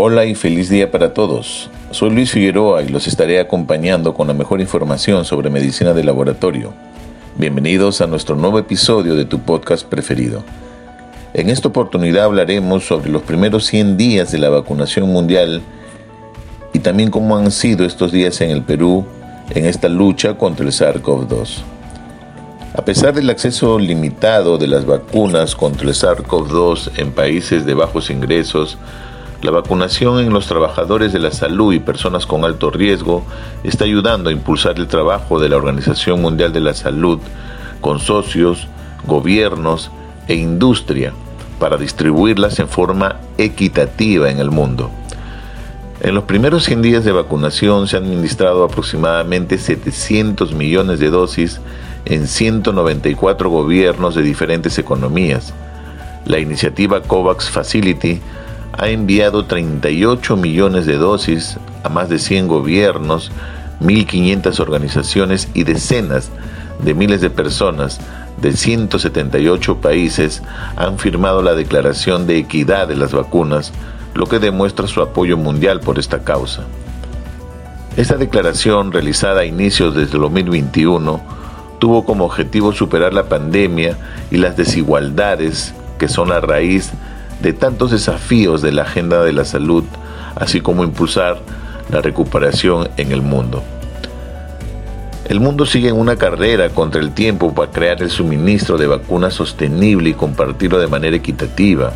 Hola y feliz día para todos. Soy Luis Figueroa y los estaré acompañando con la mejor información sobre medicina de laboratorio. Bienvenidos a nuestro nuevo episodio de tu podcast preferido. En esta oportunidad hablaremos sobre los primeros 100 días de la vacunación mundial y también cómo han sido estos días en el Perú en esta lucha contra el SARS-CoV-2. A pesar del acceso limitado de las vacunas contra el SARS-CoV-2 en países de bajos ingresos, la vacunación en los trabajadores de la salud y personas con alto riesgo está ayudando a impulsar el trabajo de la Organización Mundial de la Salud con socios, gobiernos e industria para distribuirlas en forma equitativa en el mundo. En los primeros 100 días de vacunación se han administrado aproximadamente 700 millones de dosis en 194 gobiernos de diferentes economías. La iniciativa COVAX Facility ha enviado 38 millones de dosis a más de 100 gobiernos, 1.500 organizaciones y decenas de miles de personas de 178 países han firmado la Declaración de Equidad de las Vacunas, lo que demuestra su apoyo mundial por esta causa. Esta declaración, realizada a inicios desde 2021, tuvo como objetivo superar la pandemia y las desigualdades que son la raíz de tantos desafíos de la agenda de la salud, así como impulsar la recuperación en el mundo. El mundo sigue en una carrera contra el tiempo para crear el suministro de vacunas sostenible y compartirlo de manera equitativa.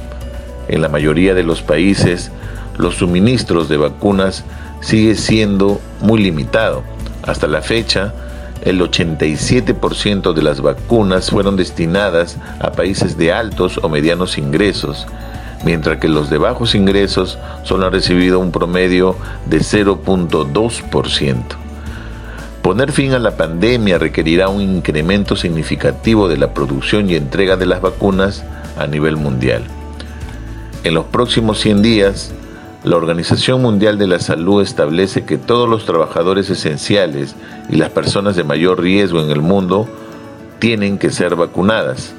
En la mayoría de los países, los suministros de vacunas sigue siendo muy limitado. Hasta la fecha, el 87% de las vacunas fueron destinadas a países de altos o medianos ingresos mientras que los de bajos ingresos solo han recibido un promedio de 0.2%. Poner fin a la pandemia requerirá un incremento significativo de la producción y entrega de las vacunas a nivel mundial. En los próximos 100 días, la Organización Mundial de la Salud establece que todos los trabajadores esenciales y las personas de mayor riesgo en el mundo tienen que ser vacunadas.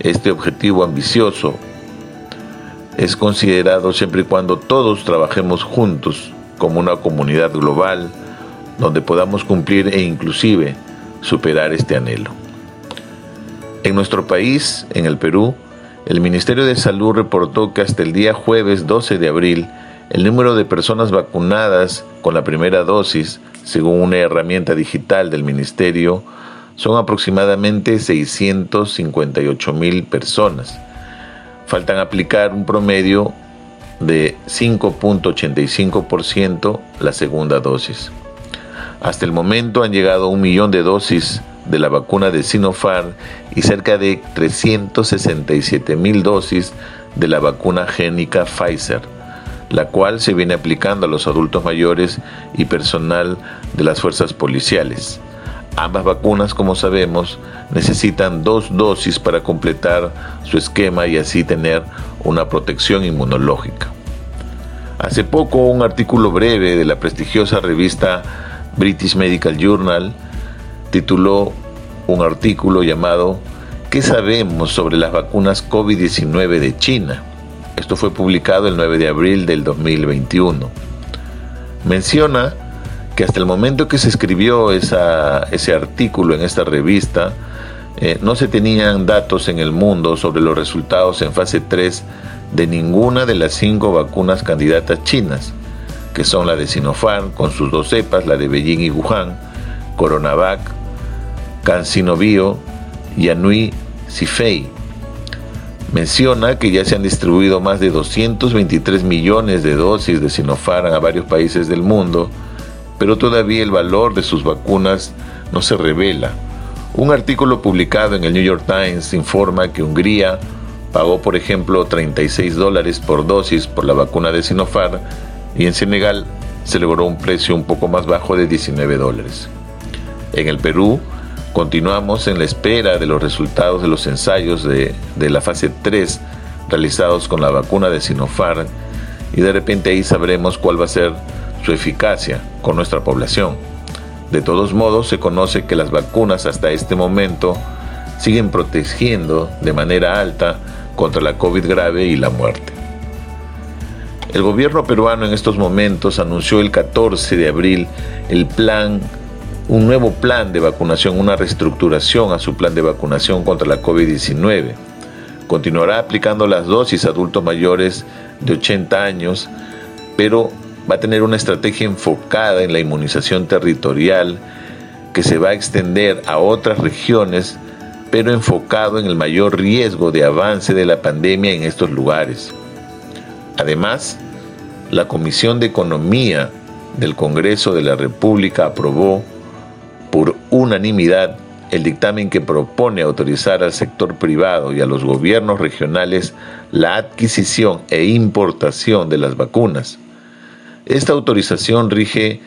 Este objetivo ambicioso es considerado siempre y cuando todos trabajemos juntos como una comunidad global donde podamos cumplir e inclusive superar este anhelo. En nuestro país, en el Perú, el Ministerio de Salud reportó que hasta el día jueves 12 de abril el número de personas vacunadas con la primera dosis, según una herramienta digital del Ministerio, son aproximadamente 658 mil personas faltan aplicar un promedio de 5.85% la segunda dosis. Hasta el momento han llegado un millón de dosis de la vacuna de Sinopharm y cerca de 367 mil dosis de la vacuna génica Pfizer, la cual se viene aplicando a los adultos mayores y personal de las fuerzas policiales. Ambas vacunas, como sabemos, necesitan dos dosis para completar su esquema y así tener una protección inmunológica. Hace poco un artículo breve de la prestigiosa revista British Medical Journal tituló un artículo llamado ¿Qué sabemos sobre las vacunas COVID-19 de China? Esto fue publicado el 9 de abril del 2021. Menciona que hasta el momento que se escribió ese artículo en esta revista, eh, no se tenían datos en el mundo sobre los resultados en fase 3 de ninguna de las cinco vacunas candidatas chinas, que son la de Sinopharm con sus dos cepas, la de Beijing y Wuhan, Coronavac, CanSinoBio y Anhui Sifei. Menciona que ya se han distribuido más de 223 millones de dosis de Sinopharm a varios países del mundo, pero todavía el valor de sus vacunas no se revela. Un artículo publicado en el New York Times informa que Hungría, pagó, por ejemplo, 36 dólares por dosis por la vacuna de Sinopharm y en Senegal se logró un precio un poco más bajo de 19 dólares. En el Perú, continuamos en la espera de los resultados de los ensayos de, de la fase 3 realizados con la vacuna de Sinopharm y de repente ahí sabremos cuál va a ser su eficacia con nuestra población. De todos modos, se conoce que las vacunas hasta este momento siguen protegiendo de manera alta contra la COVID grave y la muerte. El gobierno peruano en estos momentos anunció el 14 de abril el plan, un nuevo plan de vacunación, una reestructuración a su plan de vacunación contra la COVID-19. Continuará aplicando las dosis a adultos mayores de 80 años, pero va a tener una estrategia enfocada en la inmunización territorial que se va a extender a otras regiones, pero enfocado en el mayor riesgo de avance de la pandemia en estos lugares. Además, la Comisión de Economía del Congreso de la República aprobó por unanimidad el dictamen que propone autorizar al sector privado y a los gobiernos regionales la adquisición e importación de las vacunas. Esta autorización rige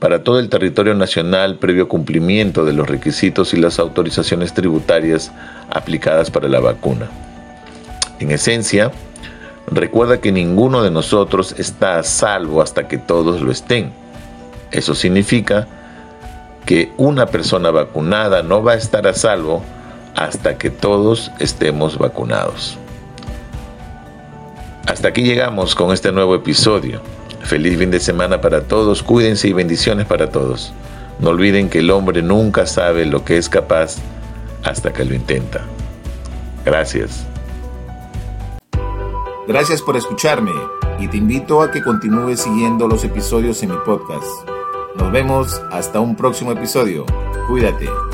para todo el territorio nacional previo cumplimiento de los requisitos y las autorizaciones tributarias aplicadas para la vacuna. En esencia, recuerda que ninguno de nosotros está a salvo hasta que todos lo estén. Eso significa que una persona vacunada no va a estar a salvo hasta que todos estemos vacunados. Hasta aquí llegamos con este nuevo episodio. Feliz fin de semana para todos, cuídense y bendiciones para todos. No olviden que el hombre nunca sabe lo que es capaz hasta que lo intenta. Gracias. Gracias por escucharme y te invito a que continúes siguiendo los episodios en mi podcast. Nos vemos hasta un próximo episodio. Cuídate.